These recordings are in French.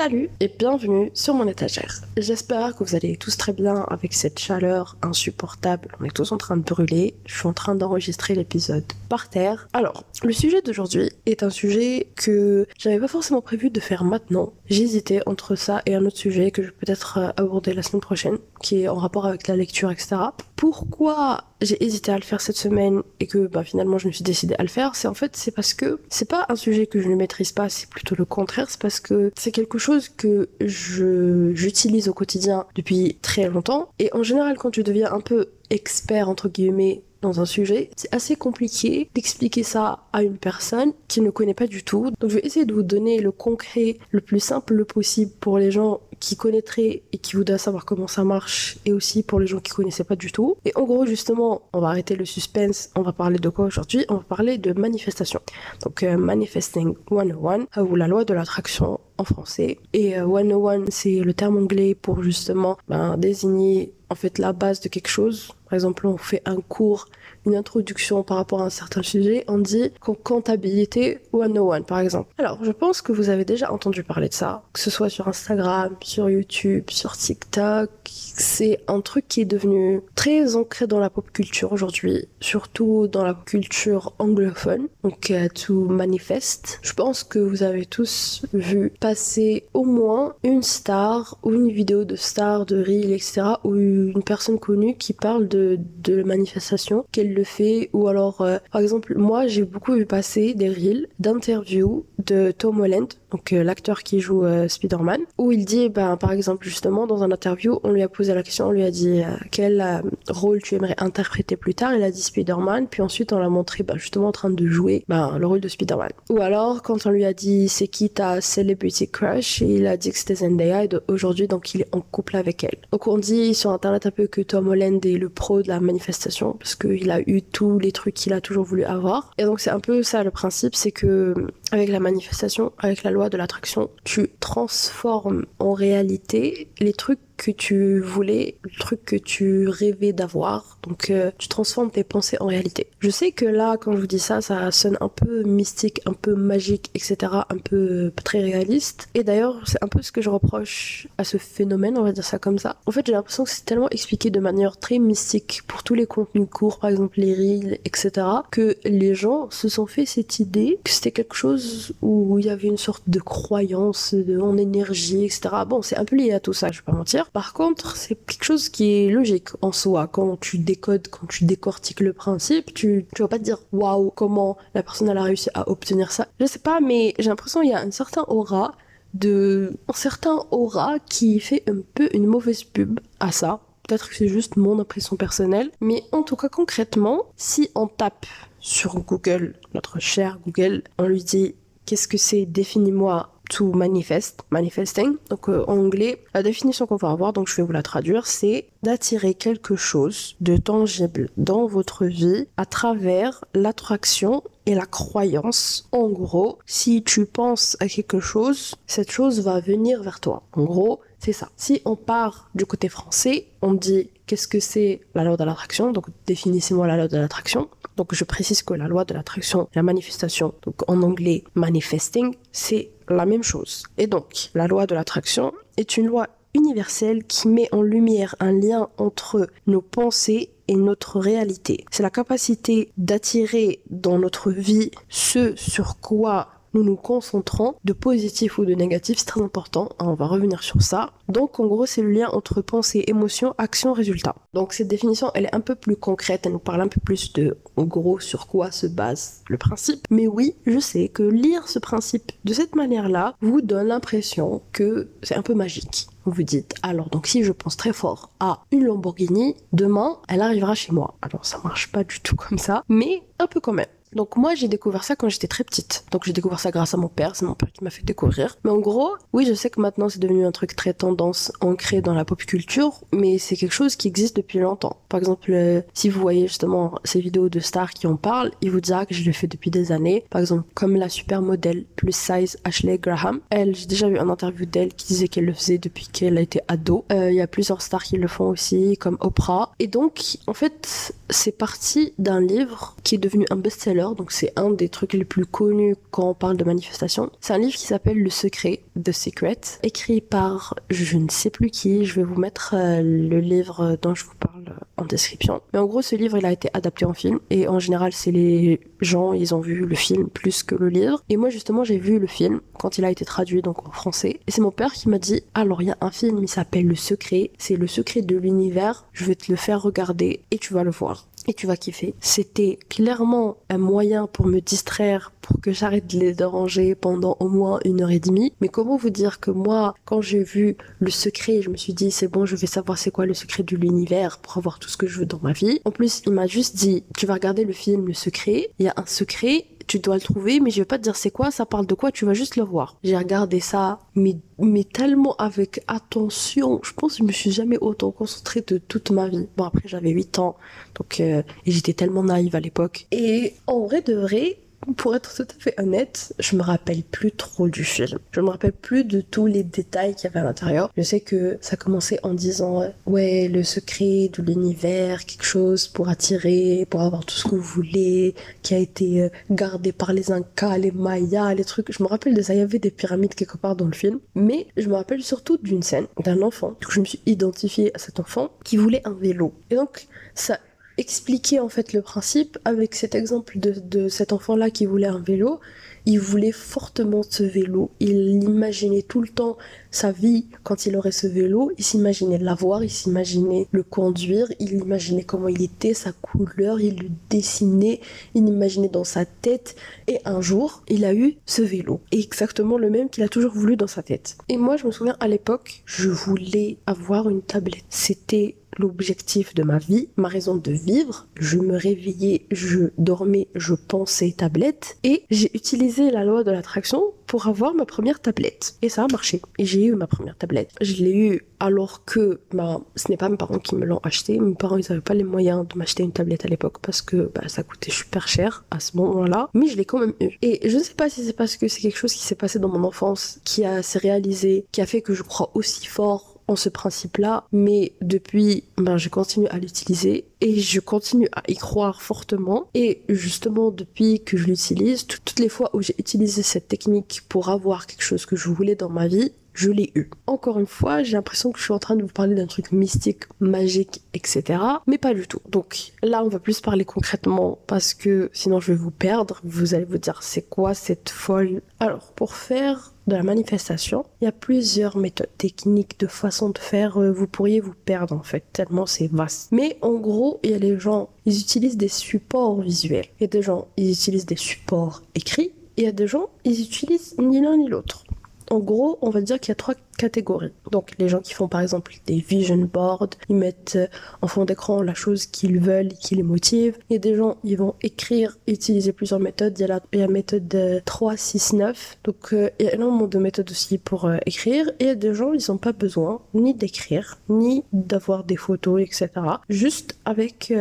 Salut et bienvenue sur mon étagère. J'espère que vous allez tous très bien avec cette chaleur insupportable. On est tous en train de brûler. Je suis en train d'enregistrer l'épisode par terre. Alors, le sujet d'aujourd'hui est un sujet que j'avais pas forcément prévu de faire maintenant. J'hésitais entre ça et un autre sujet que je vais peut-être euh, aborder la semaine prochaine, qui est en rapport avec la lecture, etc. Pourquoi j'ai hésité à le faire cette semaine et que bah, finalement je me suis décidée à le faire, c'est en fait c'est parce que c'est pas un sujet que je ne maîtrise pas, c'est plutôt le contraire, c'est parce que c'est quelque chose que je j'utilise au quotidien depuis très longtemps et en général quand tu deviens un peu expert entre guillemets dans un sujet, c'est assez compliqué d'expliquer ça à une personne qui ne connaît pas du tout. Donc je vais essayer de vous donner le concret le plus simple possible pour les gens qui connaîtraient et qui voudraient savoir comment ça marche et aussi pour les gens qui connaissaient pas du tout. Et en gros, justement, on va arrêter le suspense. On va parler de quoi aujourd'hui? On va parler de manifestation. Donc euh, Manifesting 101 euh, ou la loi de l'attraction en français. Et euh, 101, c'est le terme anglais pour justement ben, désigner en fait la base de quelque chose. Par exemple, on fait un cours, une introduction par rapport à un certain sujet, on dit comptabilité 101 par exemple. Alors, je pense que vous avez déjà entendu parler de ça, que ce soit sur Instagram, sur YouTube, sur TikTok. C'est un truc qui est devenu très ancré dans la pop culture aujourd'hui, surtout dans la culture anglophone, donc euh, to manifest. Je pense que vous avez tous vu passer au moins une star ou une vidéo de star, de reel, etc. ou une personne connue qui parle de, de manifestation, qu'elle le fait, ou alors, euh, par exemple, moi j'ai beaucoup vu passer des reels d'interviews de Tom Holland, donc euh, l'acteur qui joue euh, Spider-Man, où il dit, ben, par exemple, justement, dans un interview, on lui a posé la question, on lui a dit euh, quel euh, rôle tu aimerais interpréter plus tard, il a dit Spider-Man, puis ensuite on l'a montré ben, justement en train de jouer ben, le rôle de Spider-Man. Ou alors, quand on lui a dit c'est qui ta celebrity crush, il a dit que c'était Zendaya, et aujourd'hui, donc il est en couple avec elle. Donc on dit sur internet un peu que Tom Holland est le pro de la manifestation, parce qu'il a eu tous les trucs qu'il a toujours voulu avoir. Et donc c'est un peu ça le principe, c'est que avec la manifestation, avec la loi de l'attraction, tu transformes en réalité les trucs que tu voulais, le truc que tu rêvais d'avoir. Donc euh, tu transformes tes pensées en réalité. Je sais que là, quand je vous dis ça, ça sonne un peu mystique, un peu magique, etc. Un peu euh, très réaliste. Et d'ailleurs, c'est un peu ce que je reproche à ce phénomène, on va dire ça comme ça. En fait, j'ai l'impression que c'est tellement expliqué de manière très mystique pour tous les contenus courts, par exemple les reels, etc. Que les gens se sont fait cette idée que c'était quelque chose où il y avait une sorte de croyance de, en énergie, etc. Bon, c'est un peu lié à tout ça, je vais pas mentir. Par contre, c'est quelque chose qui est logique en soi. Quand tu décodes, quand tu décortiques le principe, tu, tu vas pas te dire waouh, comment la personne a réussi à obtenir ça. Je sais pas, mais j'ai l'impression qu'il y a un certain aura de, un certain aura qui fait un peu une mauvaise pub à ça. Peut-être que c'est juste mon impression personnelle, mais en tout cas concrètement, si on tape sur Google, notre cher Google, on lui dit qu'est-ce que c'est, définis-moi to manifest, manifesting. Donc euh, en anglais, la définition qu'on va avoir, donc je vais vous la traduire, c'est d'attirer quelque chose de tangible dans votre vie à travers l'attraction et la croyance. En gros, si tu penses à quelque chose, cette chose va venir vers toi. En gros, c'est ça. Si on part du côté français, on dit qu'est-ce que c'est la loi de l'attraction? Donc définissez-moi la loi de l'attraction. Donc je précise que la loi de l'attraction, la manifestation, donc en anglais manifesting, c'est la même chose. Et donc la loi de l'attraction est une loi universelle qui met en lumière un lien entre nos pensées et notre réalité. C'est la capacité d'attirer dans notre vie ce sur quoi nous nous concentrons, de positif ou de négatif, c'est très important, hein, on va revenir sur ça. Donc en gros, c'est le lien entre pensée, émotion, action, résultat. Donc cette définition, elle est un peu plus concrète, elle nous parle un peu plus de, en gros, sur quoi se base le principe. Mais oui, je sais que lire ce principe de cette manière-là vous donne l'impression que c'est un peu magique. Vous vous dites, alors donc si je pense très fort à une Lamborghini, demain, elle arrivera chez moi. Alors ça marche pas du tout comme ça, mais un peu quand même. Donc moi j'ai découvert ça quand j'étais très petite. Donc j'ai découvert ça grâce à mon père, c'est mon père qui m'a fait découvrir. Mais en gros, oui je sais que maintenant c'est devenu un truc très tendance, ancré dans la pop culture, mais c'est quelque chose qui existe depuis longtemps. Par exemple, euh, si vous voyez justement ces vidéos de stars qui en parlent, il vous dira que je le fais depuis des années. Par exemple, comme la supermodèle plus size Ashley Graham. Elle, j'ai déjà vu un interview d'elle qui disait qu'elle le faisait depuis qu'elle a été ado. Euh, Il y a plusieurs stars qui le font aussi, comme Oprah. Et donc, en fait, c'est parti d'un livre qui est devenu un best-seller donc c'est un des trucs les plus connus quand on parle de manifestation. C'est un livre qui s'appelle Le Secret, The Secret, écrit par je ne sais plus qui. Je vais vous mettre euh, le livre dont je vous parle en description. Mais en gros, ce livre, il a été adapté en film et en général, c'est les gens, ils ont vu le film plus que le livre. Et moi, justement, j'ai vu le film quand il a été traduit donc en français. Et c'est mon père qui m'a dit alors il y a un film, il s'appelle Le Secret. C'est le secret de l'univers. Je vais te le faire regarder et tu vas le voir tu vas kiffer. C'était clairement un moyen pour me distraire, pour que j'arrête de les déranger pendant au moins une heure et demie. Mais comment vous dire que moi, quand j'ai vu le secret, je me suis dit c'est bon, je vais savoir c'est quoi le secret de l'univers pour avoir tout ce que je veux dans ma vie. En plus, il m'a juste dit tu vas regarder le film Le Secret, il y a un secret tu dois le trouver, mais je vais pas te dire c'est quoi, ça parle de quoi, tu vas juste le voir. J'ai regardé ça, mais, mais tellement avec attention. Je pense que je me suis jamais autant concentrée de toute ma vie. Bon, après, j'avais 8 ans, donc, euh, et j'étais tellement naïve à l'époque. Et en vrai de vrai, pour être tout à fait honnête, je me rappelle plus trop du film. Je me rappelle plus de tous les détails qu'il y avait à l'intérieur. Je sais que ça commençait en disant ouais le secret de l'univers, quelque chose pour attirer, pour avoir tout ce que vous voulez, qui a été euh, gardé par les Incas, les Mayas, les trucs. Je me rappelle de ça. Il y avait des pyramides quelque part dans le film, mais je me rappelle surtout d'une scène d'un enfant. Je me suis identifiée à cet enfant qui voulait un vélo. Et donc ça expliquer en fait le principe avec cet exemple de, cet enfant-là qui voulait un vélo. Il voulait fortement ce vélo. Il imaginait tout le temps sa vie quand il aurait ce vélo. Il s'imaginait l'avoir, il s'imaginait le conduire, il imaginait comment il était, sa couleur, il le dessinait, il imaginait dans sa tête. Et un jour, il a eu ce vélo. exactement le même qu'il a toujours voulu dans sa tête. Et moi, je me souviens à l'époque, je voulais avoir une tablette. C'était l'objectif de ma vie, ma raison de vivre. Je me réveillais, je dormais, je pensais tablette et j'ai utilisé la loi de l'attraction pour avoir ma première tablette. Et ça a marché. Et j'ai eu ma première tablette. Je l'ai eu alors que bah, ce n'est pas mes parents qui me l'ont acheté. Mes parents, ils n'avaient pas les moyens de m'acheter une tablette à l'époque parce que bah, ça coûtait super cher à ce moment-là. Mais je l'ai quand même eu. Et je ne sais pas si c'est parce que c'est quelque chose qui s'est passé dans mon enfance, qui a s'est réalisé, qui a fait que je crois aussi fort ce principe-là, mais depuis, ben, je continue à l'utiliser et je continue à y croire fortement. Et justement, depuis que je l'utilise, toutes les fois où j'ai utilisé cette technique pour avoir quelque chose que je voulais dans ma vie, je l'ai eu. Encore une fois, j'ai l'impression que je suis en train de vous parler d'un truc mystique, magique, etc. Mais pas du tout. Donc là, on va plus parler concrètement parce que sinon je vais vous perdre. Vous allez vous dire, c'est quoi cette folle? Alors, pour faire de la manifestation, il y a plusieurs méthodes techniques de façon de faire. Euh, vous pourriez vous perdre en fait, tellement c'est vaste. Mais en gros, il y a les gens, ils utilisent des supports visuels. Il y a des gens, ils utilisent des supports écrits. Et il y a des gens, ils utilisent ni l'un ni l'autre en gros, on va dire qu'il y a trois catégories. Donc les gens qui font par exemple des vision boards, ils mettent euh, en fond d'écran la chose qu'ils veulent et qui les motive. Il y a des gens, ils vont écrire, utiliser plusieurs méthodes. Il y a la, méthode 3, 6, 9. Donc euh, il y a énormément de méthodes aussi pour euh, écrire. Et il y a des gens, ils n'ont pas besoin ni d'écrire, ni d'avoir des photos, etc. Juste avec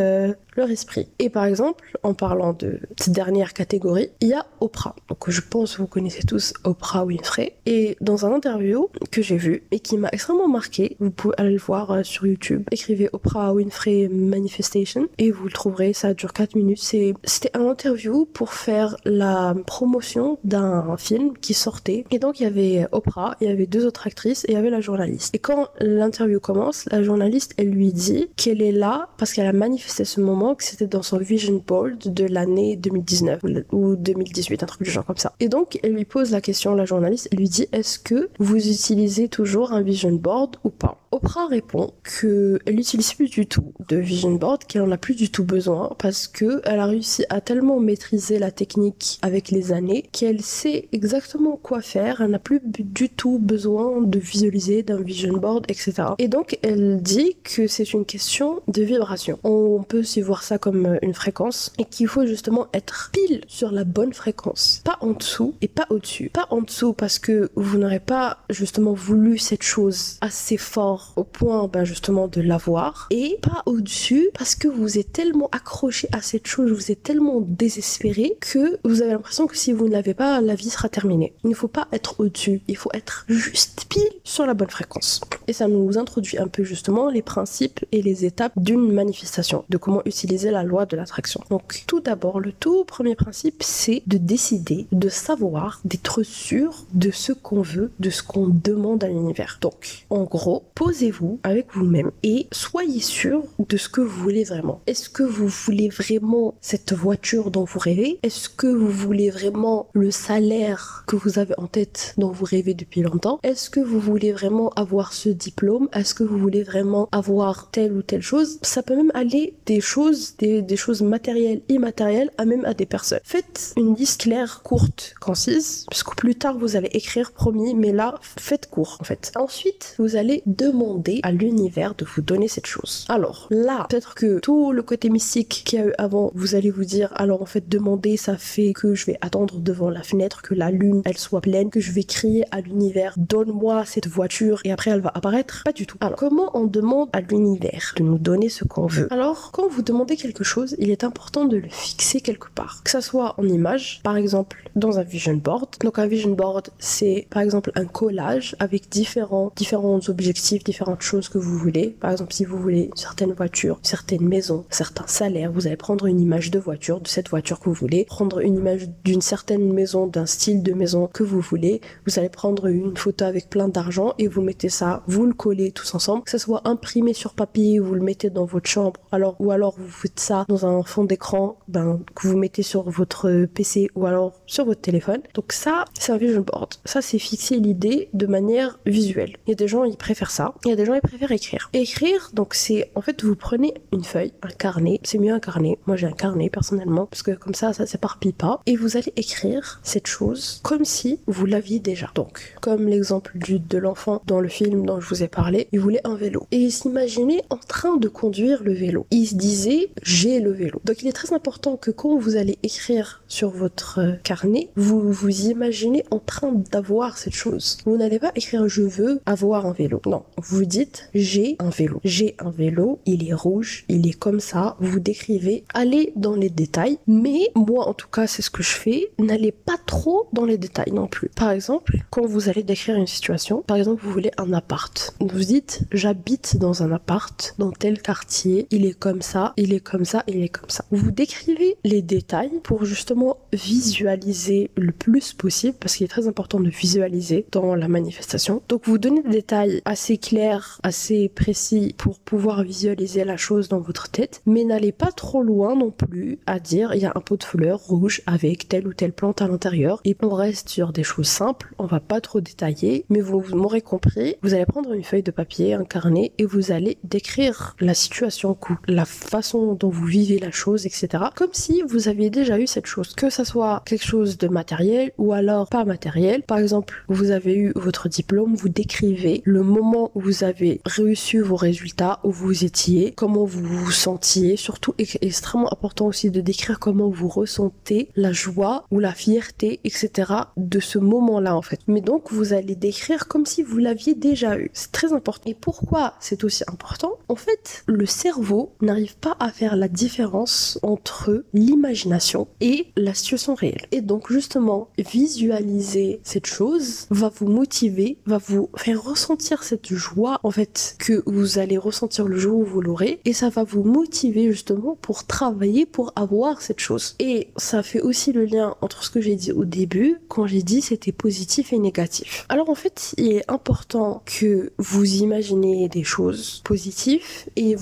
leur esprit. Et par exemple, en parlant de cette dernière catégorie, il y a Oprah. Donc je pense que vous connaissez tous Oprah Winfrey. Et dans un interview que j'ai vu et qui m'a extrêmement marqué, vous pouvez aller le voir euh, sur YouTube. Écrivez Oprah Winfrey Manifestation et vous le trouverez. Ça dure 4 minutes. C'était un interview pour faire la promotion d'un film qui sortait. Et donc il y avait Oprah, il y avait deux autres actrices et il y avait la journaliste. Et quand l'interview commence, la journaliste, elle lui dit qu'elle est là parce qu'elle a manifesté ce moment que c'était dans son vision board de l'année 2019 ou 2018, un truc du genre comme ça. Et donc, elle lui pose la question, la journaliste, elle lui dit est-ce que vous utilisez toujours un vision board ou pas Oprah répond qu'elle n'utilise plus du tout de vision board, qu'elle en a plus du tout besoin parce que elle a réussi à tellement maîtriser la technique avec les années qu'elle sait exactement quoi faire. Elle n'a plus du tout besoin de visualiser d'un vision board, etc. Et donc elle dit que c'est une question de vibration. On peut aussi voir ça comme une fréquence et qu'il faut justement être pile sur la bonne fréquence, pas en dessous et pas au-dessus. Pas en dessous parce que vous n'aurez pas justement voulu cette chose assez fort au point ben, justement de l'avoir et pas au-dessus parce que vous êtes tellement accroché à cette chose, vous êtes tellement désespéré que vous avez l'impression que si vous ne l'avez pas, la vie sera terminée. Il ne faut pas être au-dessus, il faut être juste pile sur la bonne fréquence. Et ça nous introduit un peu justement les principes et les étapes d'une manifestation, de comment utiliser la loi de l'attraction. Donc tout d'abord, le tout premier principe, c'est de décider, de savoir, d'être sûr de ce qu'on veut, de ce qu'on demande à l'univers. Donc en gros, posez-vous avec vous-même et soyez sûr de ce que vous voulez vraiment. Est-ce que vous voulez vraiment cette voiture dont vous rêvez? Est-ce que vous voulez vraiment le salaire que vous avez en tête dont vous rêvez depuis longtemps? Est-ce que vous voulez vraiment avoir ce diplôme? Est-ce que vous voulez vraiment avoir telle ou telle chose? Ça peut même aller des choses, des, choses matérielles, immatérielles, à même à des personnes. Faites une liste claire, courte, concise, parce plus tard vous allez écrire promis, mais là, faites court en fait. Ensuite, vous allez demander à l'univers de vous donner cette chose. Alors là, peut-être que tout le côté mystique qu'il y a eu avant, vous allez vous dire, alors en fait, demander, ça fait que je vais attendre devant la fenêtre, que la lune, elle soit pleine, que je vais crier à l'univers, donne-moi cette voiture, et après elle va apparaître. Pas du tout. Alors, comment on demande à l'univers de nous donner ce qu'on veut? Alors, quand vous demandez quelque chose, il est important de le fixer quelque part. Que ça soit en image, par exemple, dans un vision board. Donc, un vision board, c'est par exemple un collage avec différents, différents objectifs, différentes choses que vous voulez. Par exemple, si vous voulez une certaine voiture, une certaine maison, certains salaires, vous allez prendre une image de voiture, de cette voiture que vous voulez, prendre une image d'une certaine maison, d'un style de maison que vous voulez. Vous allez prendre une photo avec plein d'argent et vous mettez ça, vous le collez tous ensemble, que ce soit imprimé sur papier, vous le mettez dans votre chambre, alors ou alors vous faites ça dans un fond d'écran, ben que vous mettez sur votre PC ou alors sur votre téléphone. Donc ça, c'est un vision board. Ça, c'est fixer l'idée de manière visuelle. Il y a des gens, ils préfèrent ça. Il y a des gens, ils préfèrent écrire. Écrire, donc c'est, en fait, vous prenez une feuille, un carnet. C'est mieux un carnet. Moi, j'ai un carnet, personnellement, parce que comme ça, ça s'éparpille pas. Et vous allez écrire cette chose comme si vous l'aviez déjà. Donc, comme l'exemple du, de l'enfant dans le film dont je vous ai parlé, il voulait un vélo. Et il s'imaginait en train de conduire le vélo. Il se disait, j'ai le vélo. Donc, il est très important que quand vous allez écrire sur votre euh, carnet, vous vous imaginez en train d'avoir cette chose. Vous n'allez pas écrire je veux avoir un vélo. Non, vous dites j'ai un vélo. J'ai un vélo, il est rouge, il est comme ça. Vous décrivez, allez dans les détails. Mais moi, en tout cas, c'est ce que je fais. N'allez pas trop dans les détails non plus. Par exemple, quand vous allez décrire une situation, par exemple, vous voulez un appart. Vous dites j'habite dans un appart dans tel quartier. Il est comme ça, il est comme ça, il est comme ça. Vous décrivez les détails pour justement visualiser le plus possible parce qu'il est très important de visualiser dans la manifestation. Donc vous donnez des détails assez clairs, assez précis pour pouvoir visualiser la chose dans votre tête, mais n'allez pas trop loin non plus à dire il y a un pot de fleurs rouge avec telle ou telle plante à l'intérieur et on reste sur des choses simples, on va pas trop détailler, mais vous, vous m'aurez compris, vous allez prendre une feuille de papier, un carnet et vous allez décrire la situation, la façon dont vous vivez la chose, etc. Comme si vous aviez déjà eu cette chose, que ça soit quelque chose de matériel ou alors pas matériel. Par exemple, vous avez eu votre diplôme, vous décrivez le moment où vous avez réussi vos résultats, où vous étiez, comment vous vous sentiez. Surtout, extrêmement important aussi de décrire comment vous ressentez la joie ou la fierté, etc. de ce moment-là en fait. Mais donc, vous allez décrire comme si vous l'aviez déjà eu. C'est très important. Et pourquoi c'est aussi important? En fait, le cerveau n'arrive pas à faire la différence entre l'imagination et la situation réelle. Et donc, justement, visualiser cette chose va vous motiver, va vous faire ressentir cette joie en fait que vous allez ressentir le jour où vous l'aurez et ça va vous motiver justement pour travailler pour avoir cette chose. Et ça fait aussi le lien entre ce que j'ai dit au début quand j'ai dit c'était positif et négatif. Alors en fait, il est important que vous imaginez des choses positives et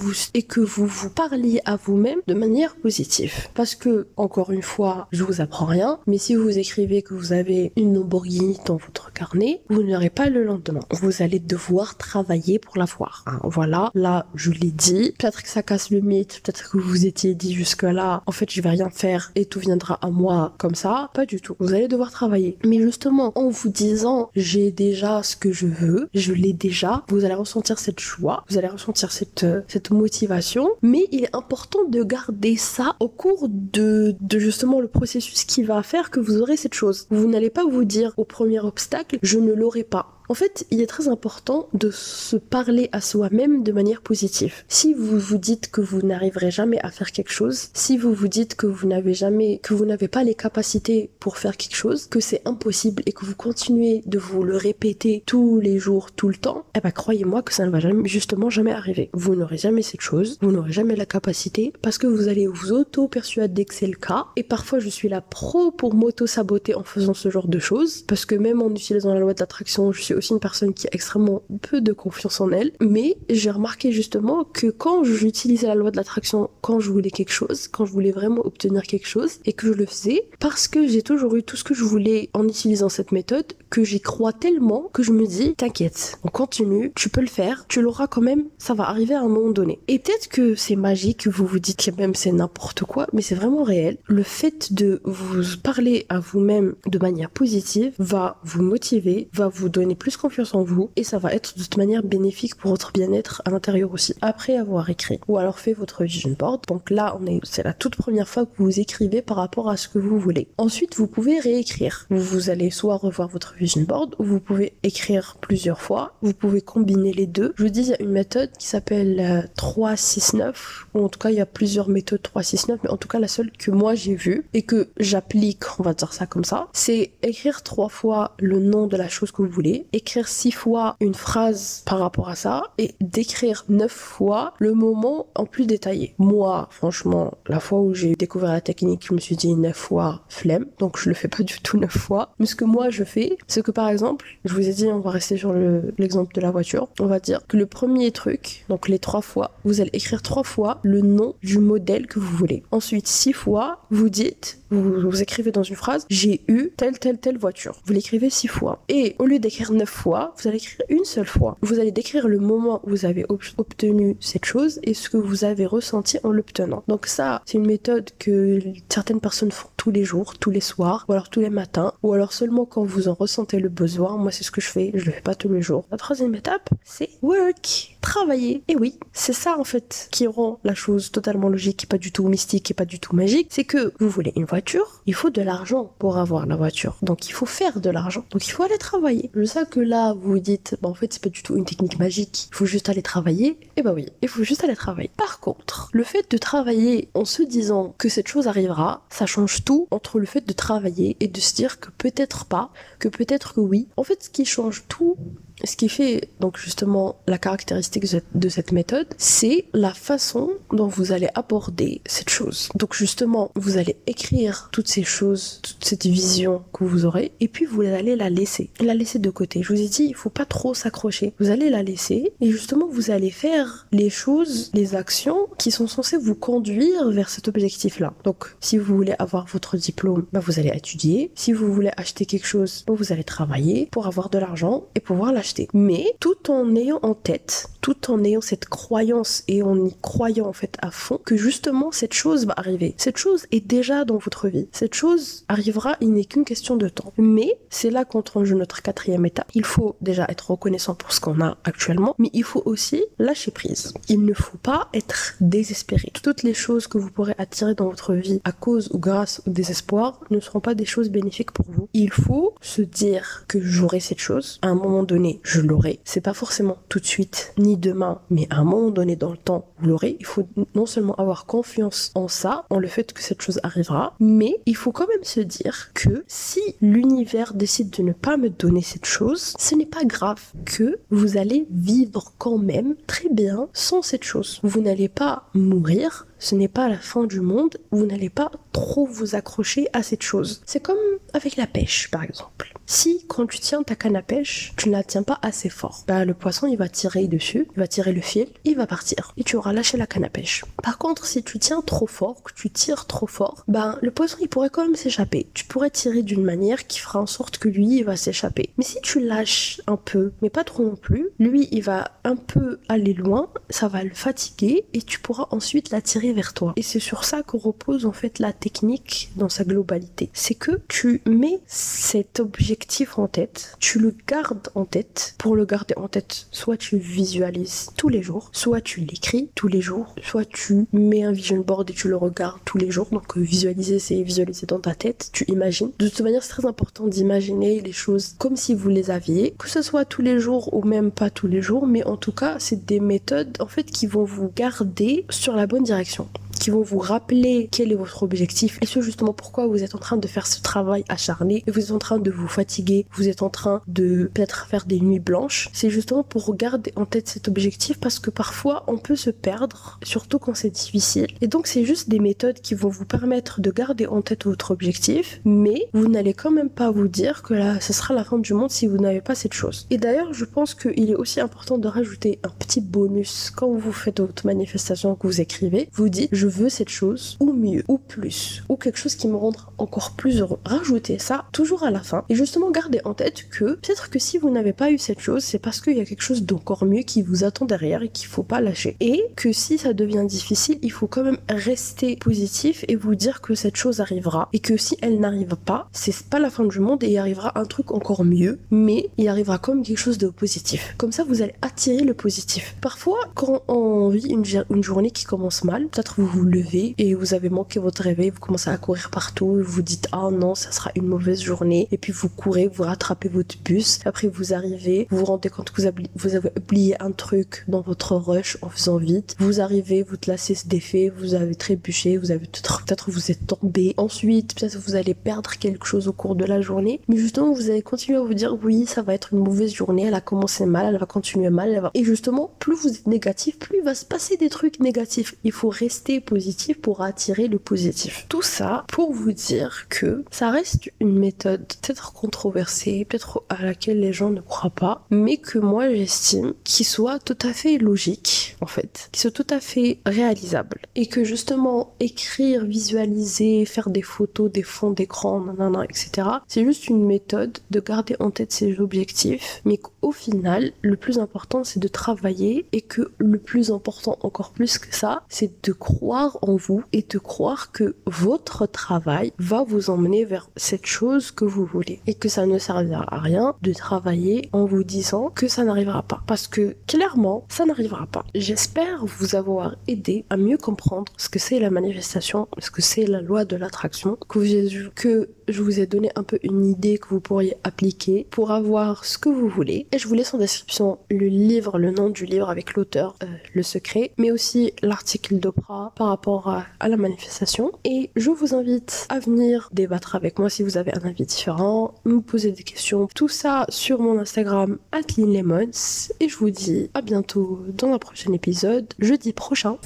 que vous vous parliez à vous-même de manière positive parce que encore une fois, je vous apprends rien, mais si vous écrivez que vous avez une Lamborghini dans votre carnet, vous n'aurez pas le lendemain. Vous allez devoir travailler pour l'avoir. Hein, voilà, là, je l'ai dit. Peut-être que ça casse le mythe, peut-être que vous vous étiez dit jusque-là, en fait, je vais rien faire et tout viendra à moi comme ça. Pas du tout. Vous allez devoir travailler. Mais justement, en vous disant, j'ai déjà ce que je veux, je l'ai déjà, vous allez ressentir cette joie, vous allez ressentir cette, euh, cette motivation. Mais il est important de garder ça au cours de, de justement le processus qui va faire que vous aurez cette chose. Vous n'allez pas vous dire au premier obstacle, je ne l'aurai pas. En fait, il est très important de se parler à soi-même de manière positive. Si vous vous dites que vous n'arriverez jamais à faire quelque chose, si vous vous dites que vous n'avez jamais, que vous n'avez pas les capacités pour faire quelque chose, que c'est impossible et que vous continuez de vous le répéter tous les jours, tout le temps, eh ben croyez-moi que ça ne va justement jamais arriver. Vous n'aurez jamais cette chose, vous n'aurez jamais la capacité parce que vous allez vous auto-persuader que c'est le cas. Et parfois, je suis la pro pour m'auto-saboter en faisant ce genre de choses parce que même en utilisant la loi de l'attraction, aussi une personne qui a extrêmement peu de confiance en elle. Mais j'ai remarqué justement que quand j'utilisais la loi de l'attraction, quand je voulais quelque chose, quand je voulais vraiment obtenir quelque chose et que je le faisais, parce que j'ai toujours eu tout ce que je voulais en utilisant cette méthode, que j'y crois tellement que je me dis, t'inquiète, on continue, tu peux le faire, tu l'auras quand même, ça va arriver à un moment donné. Et peut-être que c'est magique, vous vous dites que même c'est n'importe quoi, mais c'est vraiment réel. Le fait de vous parler à vous-même de manière positive va vous motiver, va vous donner plus confiance en vous et ça va être de toute manière bénéfique pour votre bien-être à l'intérieur aussi. Après avoir écrit ou alors fait votre vision board, donc là on est, c'est la toute première fois que vous écrivez par rapport à ce que vous voulez. Ensuite vous pouvez réécrire. Vous allez soit revoir votre vision board ou vous pouvez écrire plusieurs fois. Vous pouvez combiner les deux. Je vous dis il y a une méthode qui s'appelle 369 euh, ou en tout cas il y a plusieurs méthodes 369 mais en tout cas la seule que moi j'ai vue et que j'applique, on va dire ça comme ça, c'est écrire trois fois le nom de la chose que vous voulez, écrire six fois une phrase par rapport à ça et d'écrire neuf fois le moment en plus détaillé. Moi, franchement, la fois où j'ai découvert la technique, je me suis dit neuf fois flemme, donc je le fais pas du tout neuf fois. Mais ce que moi je fais, c'est que par exemple, je vous ai dit, on va rester sur l'exemple de la voiture, on va dire que le premier truc, donc les trois fois, vous allez écrire trois fois le nom du modèle que vous voulez. Ensuite, six fois, vous dites vous, écrivez dans une phrase j'ai eu telle telle telle voiture. Vous l'écrivez six fois. Et au lieu d'écrire neuf fois, vous allez écrire une seule fois. Vous allez décrire le moment où vous avez obtenu cette chose et ce que vous avez ressenti en l'obtenant. Donc ça, c'est une méthode que certaines personnes font tous les jours, tous les soirs, ou alors tous les matins, ou alors seulement quand vous en ressentez le besoin. Moi, c'est ce que je fais. Je le fais pas tous les jours. La troisième étape, c'est work, travailler. Et oui, c'est ça en fait qui rend la chose totalement logique et pas du tout mystique et pas du tout magique. C'est que vous voulez une voiture il faut de l'argent pour avoir la voiture. Donc il faut faire de l'argent. Donc il faut aller travailler. Je sais que là, vous vous dites, bah, en fait, c'est pas du tout une technique magique. Il faut juste aller travailler. Et eh bah oui, il faut juste aller travailler. Par contre, le fait de travailler en se disant que cette chose arrivera, ça change tout entre le fait de travailler et de se dire que peut-être pas, que peut-être que oui. En fait, ce qui change tout, ce qui fait donc justement la caractéristique de cette méthode, c'est la façon dont vous allez aborder cette chose. Donc justement, vous allez écrire toutes ces choses, toute cette vision que vous aurez, et puis vous allez la laisser, la laisser de côté. Je vous ai dit, il faut pas trop s'accrocher. Vous allez la laisser, et justement, vous allez faire les choses, les actions qui sont censées vous conduire vers cet objectif-là. Donc, si vous voulez avoir votre diplôme, bah, vous allez étudier. Si vous voulez acheter quelque chose, bah, vous allez travailler pour avoir de l'argent et pouvoir l'acheter mais tout en ayant en tête, tout en ayant cette croyance et en y croyant en fait à fond que justement cette chose va arriver. Cette chose est déjà dans votre vie. Cette chose arrivera, il n'est qu'une question de temps. Mais c'est là qu'entre en jeu notre quatrième étape. Il faut déjà être reconnaissant pour ce qu'on a actuellement, mais il faut aussi lâcher prise. Il ne faut pas être désespéré. Toutes les choses que vous pourrez attirer dans votre vie à cause ou grâce au désespoir ne seront pas des choses bénéfiques pour vous. Il faut se dire que j'aurai cette chose à un moment donné je l'aurai. C'est pas forcément tout de suite, ni demain, mais à un moment donné dans le temps, vous l'aurez. Il faut non seulement avoir confiance en ça, en le fait que cette chose arrivera, mais il faut quand même se dire que si l'univers décide de ne pas me donner cette chose, ce n'est pas grave que vous allez vivre quand même très bien sans cette chose. Vous n'allez pas mourir, ce n'est pas la fin du monde, vous n'allez pas trop vous accrocher à cette chose. C'est comme avec la pêche par exemple. Si quand tu tiens ta canne à pêche, tu ne la tiens pas assez fort, bah le poisson il va tirer dessus, il va tirer le fil, il va partir et tu auras lâché la canne à pêche. Par contre, si tu tiens trop fort, que tu tires trop fort, bah le poisson il pourrait quand même s'échapper. Tu pourrais tirer d'une manière qui fera en sorte que lui il va s'échapper. Mais si tu lâches un peu, mais pas trop non plus, lui il va un peu aller loin, ça va le fatiguer et tu pourras ensuite l'attirer vers toi. Et c'est sur ça que repose en fait la technique dans sa globalité. C'est que tu mets cet objectif en tête, tu le gardes en tête. Pour le garder en tête, soit tu visualises tous les jours, soit tu l'écris tous les jours, soit tu mets un vision board et tu le regardes tous les jours. Donc euh, visualiser, c'est visualiser dans ta tête, tu imagines. De toute manière, c'est très important d'imaginer les choses comme si vous les aviez, que ce soit tous les jours ou même pas tous les jours, mais en tout cas, c'est des méthodes en fait qui vont vous garder sur la bonne direction qui vont vous rappeler quel est votre objectif et ce justement pourquoi vous êtes en train de faire ce travail acharné et vous êtes en train de vous fatiguer, vous êtes en train de peut-être faire des nuits blanches. C'est justement pour garder en tête cet objectif parce que parfois on peut se perdre, surtout quand c'est difficile. Et donc c'est juste des méthodes qui vont vous permettre de garder en tête votre objectif, mais vous n'allez quand même pas vous dire que là ce sera la fin du monde si vous n'avez pas cette chose. Et d'ailleurs je pense qu'il est aussi important de rajouter un petit bonus quand vous faites votre manifestation que vous écrivez. Vous dites je veux cette chose, ou mieux, ou plus, ou quelque chose qui me rendra encore plus heureux. Rajoutez ça toujours à la fin. Et justement, gardez en tête que peut-être que si vous n'avez pas eu cette chose, c'est parce qu'il y a quelque chose d'encore mieux qui vous attend derrière et qu'il faut pas lâcher. Et que si ça devient difficile, il faut quand même rester positif et vous dire que cette chose arrivera. Et que si elle n'arrive pas, c'est pas la fin du monde et il arrivera un truc encore mieux, mais il arrivera comme quelque chose de positif. Comme ça, vous allez attirer le positif. Parfois, quand on vit une, une journée qui commence mal, peut-être vous vous levez et vous avez manqué votre réveil, vous commencez à courir partout, vous dites ah non, ça sera une mauvaise journée, et puis vous courez, vous rattrapez votre bus, après vous arrivez, vous vous rendez compte que vous avez, oublié un truc dans votre rush en faisant vite, vous arrivez, vous lacez ce défait, vous avez trébuché, vous avez peut-être vous êtes tombé, ensuite peut-être vous allez perdre quelque chose au cours de la journée, mais justement vous allez continuer à vous dire oui, ça va être une mauvaise journée, elle a commencé mal, elle va continuer mal, elle va... et justement plus vous êtes négatif, plus il va se passer des trucs négatifs. Il faut rester positif pour attirer le positif. Tout ça pour vous dire que ça reste une méthode peut-être controversée, peut-être à laquelle les gens ne croient pas, mais que moi j'estime qui soit tout à fait logique en fait, qui soit tout à fait réalisable et que justement écrire, visualiser, faire des photos, des fonds d'écran, nanana, etc. C'est juste une méthode de garder en tête ses objectifs, mais qu'au final, le plus important c'est de travailler et que le plus important encore plus que ça, c'est de croire en vous et de croire que votre travail va vous emmener vers cette chose que vous voulez et que ça ne servira à rien de travailler en vous disant que ça n'arrivera pas parce que clairement ça n'arrivera pas. J'espère vous avoir aidé à mieux comprendre ce que c'est la manifestation, ce que c'est la loi de l'attraction, que, que je vous ai donné un peu une idée que vous pourriez appliquer pour avoir ce que vous voulez. Et je vous laisse en description le livre, le nom du livre avec l'auteur, euh, Le Secret, mais aussi l'article d'Oprah par rapport à, la manifestation. Et je vous invite à venir débattre avec moi si vous avez un avis différent, me poser des questions, tout ça sur mon Instagram, @linlemons. Et je vous dis à bientôt dans un prochain épisode, jeudi prochain.